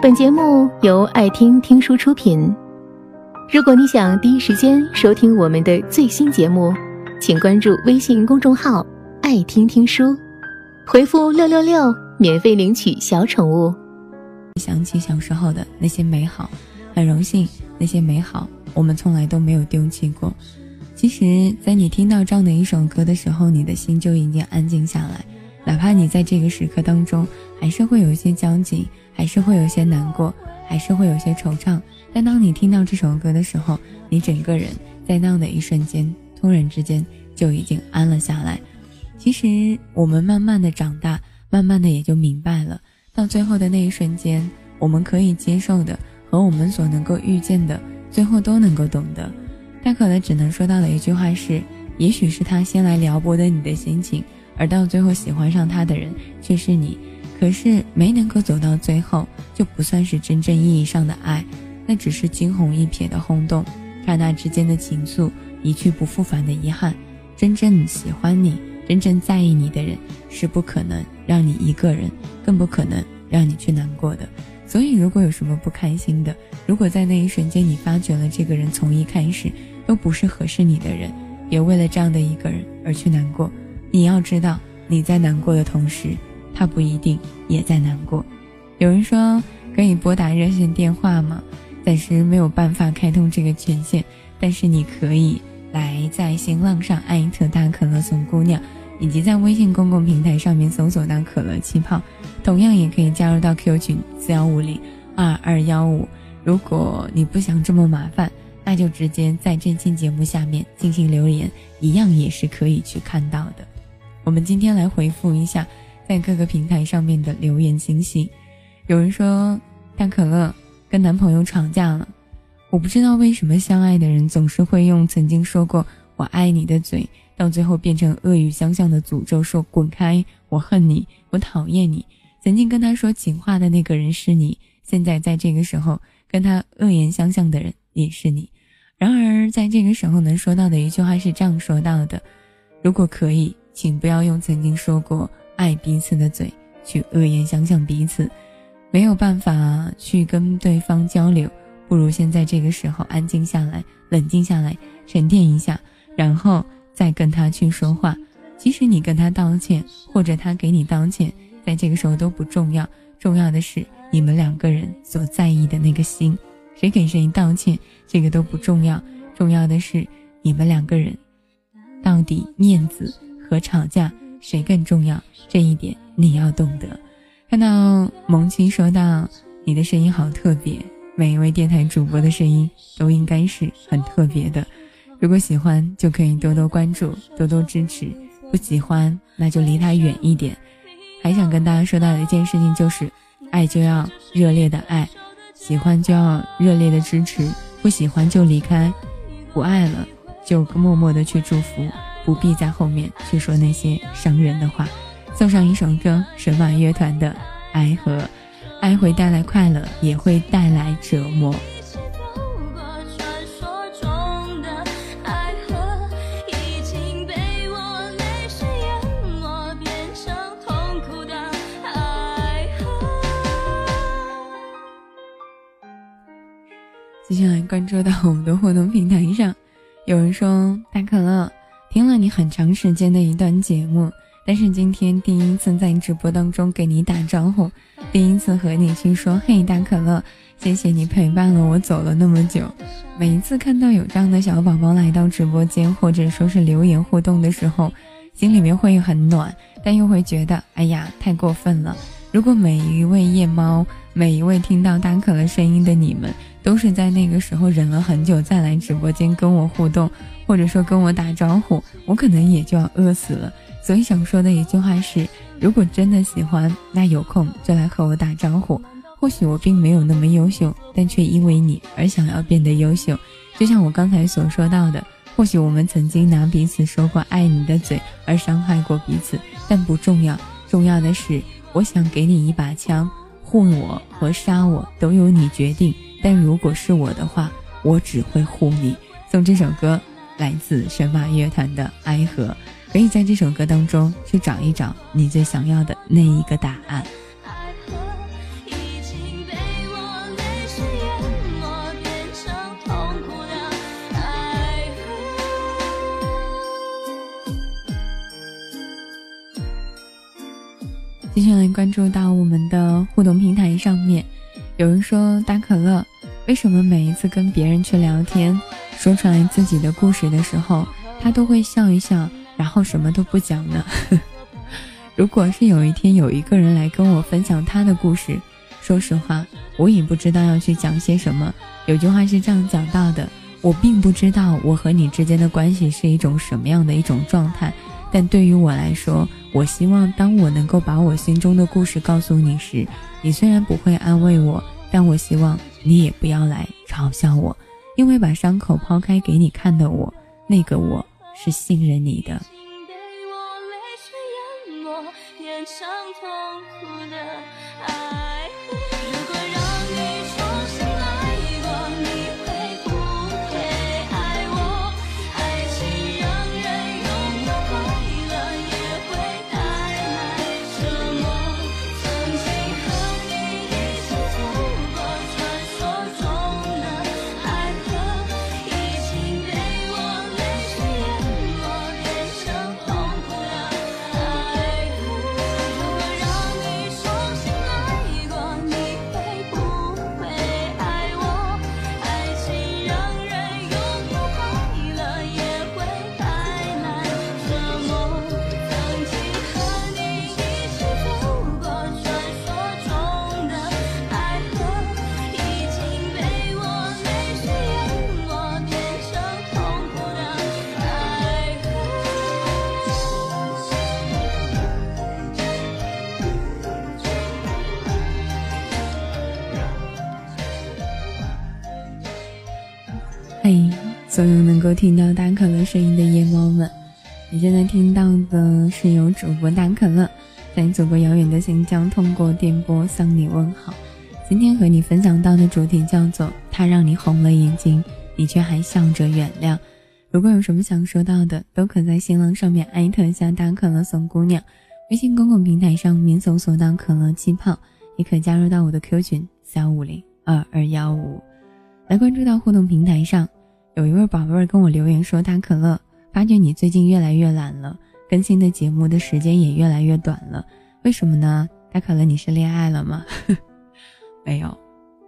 本节目由爱听听书出品。如果你想第一时间收听我们的最新节目，请关注微信公众号“爱听听书”，回复“六六六”免费领取小宠物。想起小时候的那些美好，很荣幸那些美好我们从来都没有丢弃过。其实，在你听到这样的一首歌的时候，你的心就已经安静下来。哪怕你在这个时刻当中，还是会有一些焦急，还是会有些难过，还是会有些惆怅。但当你听到这首歌的时候，你整个人在那样的一瞬间，突然之间就已经安了下来。其实我们慢慢的长大，慢慢的也就明白了，到最后的那一瞬间，我们可以接受的和我们所能够预见的，最后都能够懂得。大可能只能说到的一句话是：也许是他先来撩拨的你的心情。而到最后喜欢上他的人却是你，可是没能够走到最后，就不算是真正意义上的爱，那只是惊鸿一瞥的轰动，刹那之间的情愫，一去不复返的遗憾。真正喜欢你、真正在意你的人，是不可能让你一个人，更不可能让你去难过的。所以，如果有什么不开心的，如果在那一瞬间你发觉了这个人从一开始都不是合适你的人，别为了这样的一个人而去难过。你要知道，你在难过的同时，他不一定也在难过。有人说可以拨打热线电话吗？暂时没有办法开通这个权限，但是你可以来在新浪上艾特大可乐送姑娘，以及在微信公共平台上面搜索到可乐气泡，同样也可以加入到 Q 群四幺五零二二幺五。如果你不想这么麻烦，那就直接在这期节目下面进行留言，一样也是可以去看到的。我们今天来回复一下在各个平台上面的留言信息。有人说大可乐跟男朋友吵架了，我不知道为什么相爱的人总是会用曾经说过我爱你的嘴，到最后变成恶语相向的诅咒，说滚开，我恨你，我讨厌你。曾经跟他说情话的那个人是你，现在在这个时候跟他恶言相向的人也是你。然而在这个时候能说到的一句话是这样说到的：如果可以。请不要用曾经说过爱彼此的嘴去恶言相向彼此，没有办法去跟对方交流，不如现在这个时候安静下来，冷静下来，沉淀一下，然后再跟他去说话。即使你跟他道歉，或者他给你道歉，在这个时候都不重要，重要的是你们两个人所在意的那个心。谁给谁道歉，这个都不重要，重要的是你们两个人到底面子。和吵架谁更重要？这一点你要懂得。看到萌妻说到你的声音好特别，每一位电台主播的声音都应该是很特别的。如果喜欢，就可以多多关注，多多支持；不喜欢，那就离他远一点。还想跟大家说到的一件事情就是，爱就要热烈的爱，喜欢就要热烈的支持，不喜欢就离开，不爱了就默默的去祝福。不必在后面去说那些伤人的话。送上一首歌，神马乐团的《爱和爱》会带来快乐，也会带来折磨。接下来关注到我们的互动平台上，有人说大可乐。听了你很长时间的一段节目，但是今天第一次在直播当中给你打招呼，第一次和你去说嘿大可乐，谢谢你陪伴了我走了那么久。每一次看到有这样的小宝宝来到直播间，或者说是留言互动的时候，心里面会很暖，但又会觉得哎呀太过分了。如果每一位夜猫，每一位听到大可乐声音的你们，都是在那个时候忍了很久再来直播间跟我互动。或者说跟我打招呼，我可能也就要饿死了。所以想说的一句话是：如果真的喜欢，那有空就来和我打招呼。或许我并没有那么优秀，但却因为你而想要变得优秀。就像我刚才所说到的，或许我们曾经拿彼此说过爱你的嘴而伤害过彼此，但不重要。重要的是，我想给你一把枪，护我和杀我都由你决定。但如果是我的话，我只会护你。送这首歌。来自神马乐团的《哀河》，可以在这首歌当中去找一找你最想要的那一个答案。接下来关注到我们的互动平台上面，有人说大可乐，为什么每一次跟别人去聊天，说出来自己的故事的时候，他都会笑一笑，然后什么都不讲呢？如果是有一天有一个人来跟我分享他的故事，说实话，我也不知道要去讲些什么。有句话是这样讲到的：我并不知道我和你之间的关系是一种什么样的一种状态，但对于我来说，我希望当我能够把我心中的故事告诉你时，你虽然不会安慰我，但我希望你也不要来嘲笑我，因为把伤口抛开给你看的我，那个我是信任你的。嘿，所有能够听到大可乐声音的夜猫们，你现在听到的是由主播大可乐在祖国遥远的新疆通过电波向你问好。今天和你分享到的主题叫做“他让你红了眼睛，你却还笑着原谅”。如果有什么想说到的，都可在新浪上面艾特一下大可乐送姑娘，微信公共平台上面搜索到可乐气泡，也可加入到我的 Q 群三五零二二幺五，来关注到互动平台上。有一位宝贝儿跟我留言说：“大可乐，发觉你最近越来越懒了，更新的节目的时间也越来越短了，为什么呢？大可乐，你是恋爱了吗？没有，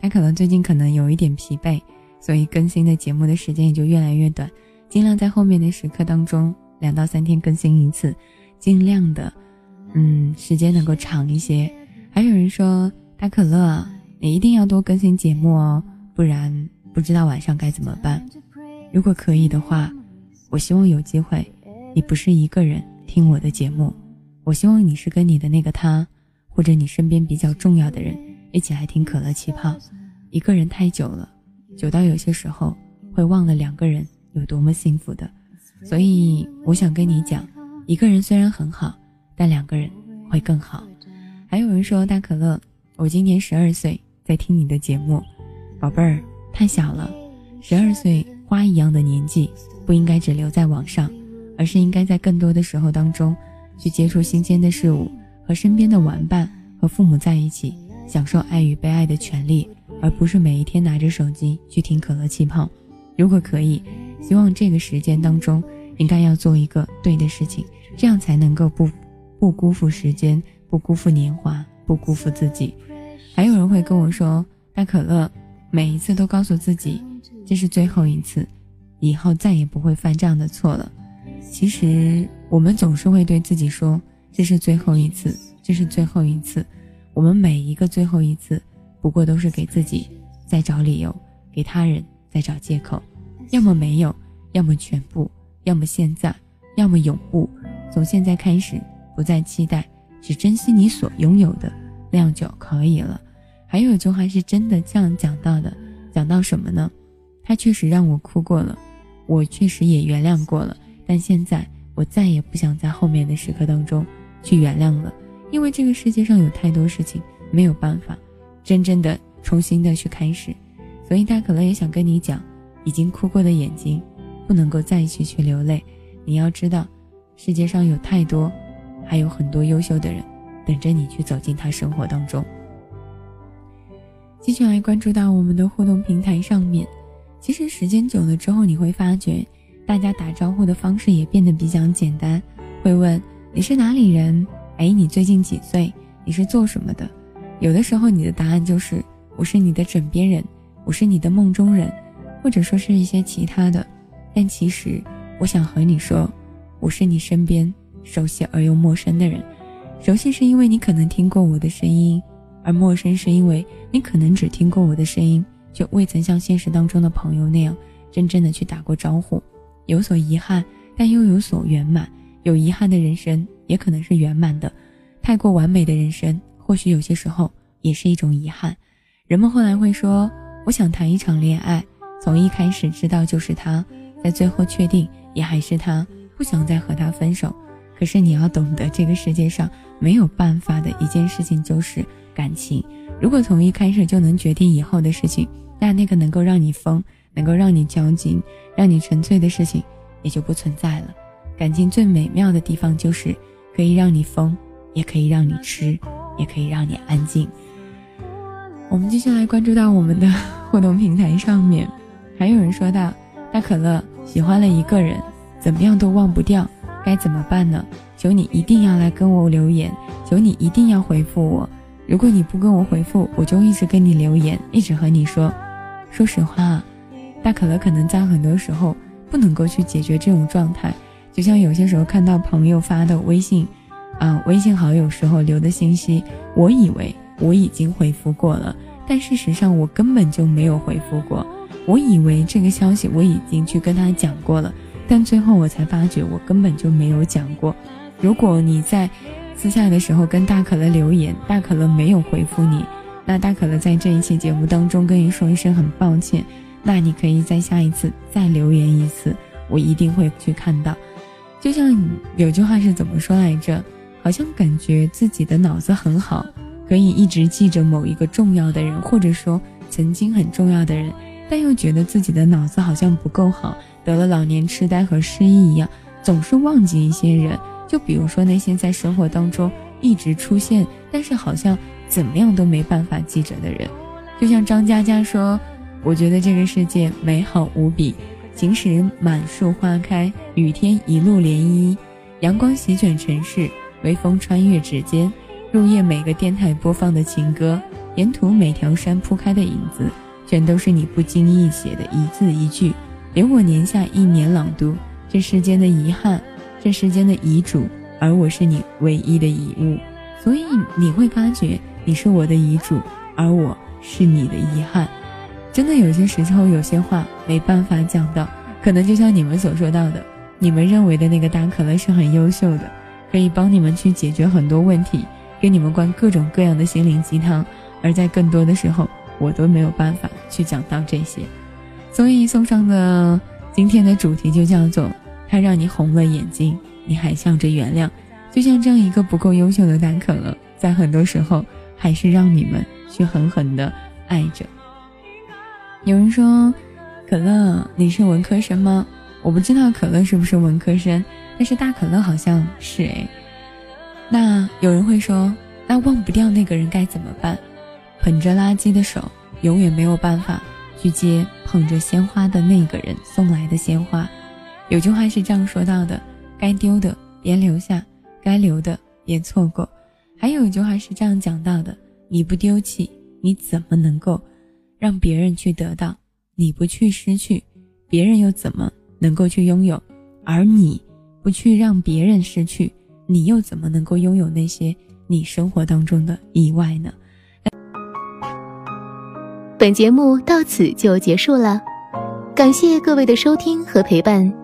大可乐最近可能有一点疲惫，所以更新的节目的时间也就越来越短，尽量在后面的时刻当中两到三天更新一次，尽量的，嗯，时间能够长一些。还有人说，大可乐，你一定要多更新节目哦，不然不知道晚上该怎么办。”如果可以的话，我希望有机会，你不是一个人听我的节目，我希望你是跟你的那个他，或者你身边比较重要的人一起来听可乐气泡。一个人太久了，久到有些时候会忘了两个人有多么幸福的。所以我想跟你讲，一个人虽然很好，但两个人会更好。还有人说大可乐，我今年十二岁，在听你的节目，宝贝儿太小了，十二岁。花一样的年纪，不应该只留在网上，而是应该在更多的时候当中，去接触新鲜的事物，和身边的玩伴和父母在一起，享受爱与被爱的权利，而不是每一天拿着手机去听可乐气泡。如果可以，希望这个时间当中，应该要做一个对的事情，这样才能够不不辜负时间，不辜负年华，不辜负自己。还有人会跟我说，大可乐，每一次都告诉自己。这是最后一次，以后再也不会犯这样的错了。其实我们总是会对自己说：“这是最后一次，这是最后一次。”我们每一个最后一次，不过都是给自己在找理由，给他人在找借口。要么没有，要么全部，要么现在，要么永不。从现在开始，不再期待，只珍惜你所拥有的，那样就可以了。还有一句话是真的这样讲到的，讲到什么呢？他确实让我哭过了，我确实也原谅过了，但现在我再也不想在后面的时刻当中去原谅了，因为这个世界上有太多事情没有办法真正的重新的去开始，所以大可乐也想跟你讲，已经哭过的眼睛不能够再去去流泪，你要知道，世界上有太多，还有很多优秀的人等着你去走进他生活当中。继续来关注到我们的互动平台上面。其实时间久了之后，你会发觉，大家打招呼的方式也变得比较简单。会问你是哪里人？哎，你最近几岁？你是做什么的？有的时候你的答案就是我是你的枕边人，我是你的梦中人，或者说是一些其他的。但其实我想和你说，我是你身边熟悉而又陌生的人。熟悉是因为你可能听过我的声音，而陌生是因为你可能只听过我的声音，却未曾像现实当中的朋友那样真正的去打过招呼。有所遗憾，但又有所圆满。有遗憾的人生也可能是圆满的。太过完美的人生，或许有些时候也是一种遗憾。人们后来会说：“我想谈一场恋爱，从一开始知道就是他，在最后确定也还是他，不想再和他分手。”可是你要懂得，这个世界上没有办法的一件事情就是感情。如果从一开始就能决定以后的事情，那那个能够让你疯、能够让你交紧、让你沉醉的事情也就不存在了。感情最美妙的地方就是可以让你疯。也可以让你吃，也可以让你安静。我们接下来关注到我们的互动平台上面，还有人说到：“大可乐喜欢了一个人，怎么样都忘不掉，该怎么办呢？求你一定要来跟我留言，求你一定要回复我。如果你不跟我回复，我就一直跟你留言，一直和你说。说实话，大可乐可能在很多时候不能够去解决这种状态，就像有些时候看到朋友发的微信。”啊，微信好友时候留的信息，我以为我已经回复过了，但事实上我根本就没有回复过。我以为这个消息我已经去跟他讲过了，但最后我才发觉我根本就没有讲过。如果你在私下的时候跟大可乐留言，大可乐没有回复你，那大可乐在这一期节目当中跟你说一声很抱歉。那你可以在下一次再留言一次，我一定会去看到。就像有句话是怎么说来着？好像感觉自己的脑子很好，可以一直记着某一个重要的人，或者说曾经很重要的人，但又觉得自己的脑子好像不够好，得了老年痴呆和失忆一样，总是忘记一些人。就比如说那些在生活当中一直出现，但是好像怎么样都没办法记着的人。就像张嘉佳说：“我觉得这个世界美好无比，晴时满树花开，雨天一路涟漪，阳光席卷城市。”微风穿越指尖，入夜每个电台播放的情歌，沿途每条山铺开的影子，全都是你不经意写的一字一句，留我年下一年朗读。这世间的遗憾，这世间的遗嘱，而我是你唯一的遗物。所以你会发觉，你是我的遗嘱，而我是你的遗憾。真的有些时候，有些话没办法讲到，可能就像你们所说到的，你们认为的那个大可乐是很优秀的。可以帮你们去解决很多问题，给你们灌各种各样的心灵鸡汤，而在更多的时候，我都没有办法去讲到这些，所以送上的今天的主题就叫做“他让你红了眼睛，你还笑着原谅”。就像这样一个不够优秀的大可乐，在很多时候还是让你们去狠狠的爱着。有人说，可乐，你是文科生吗？我不知道可乐是不是文科生。但是大可乐好像是哎，那有人会说，那忘不掉那个人该怎么办？捧着垃圾的手，永远没有办法去接捧着鲜花的那个人送来的鲜花。有句话是这样说到的：该丢的别留下，该留的别错过。还有一句话是这样讲到的：你不丢弃，你怎么能够让别人去得到？你不去失去，别人又怎么能够去拥有？而你。不去让别人失去，你又怎么能够拥有那些你生活当中的意外呢？本节目到此就结束了，感谢各位的收听和陪伴。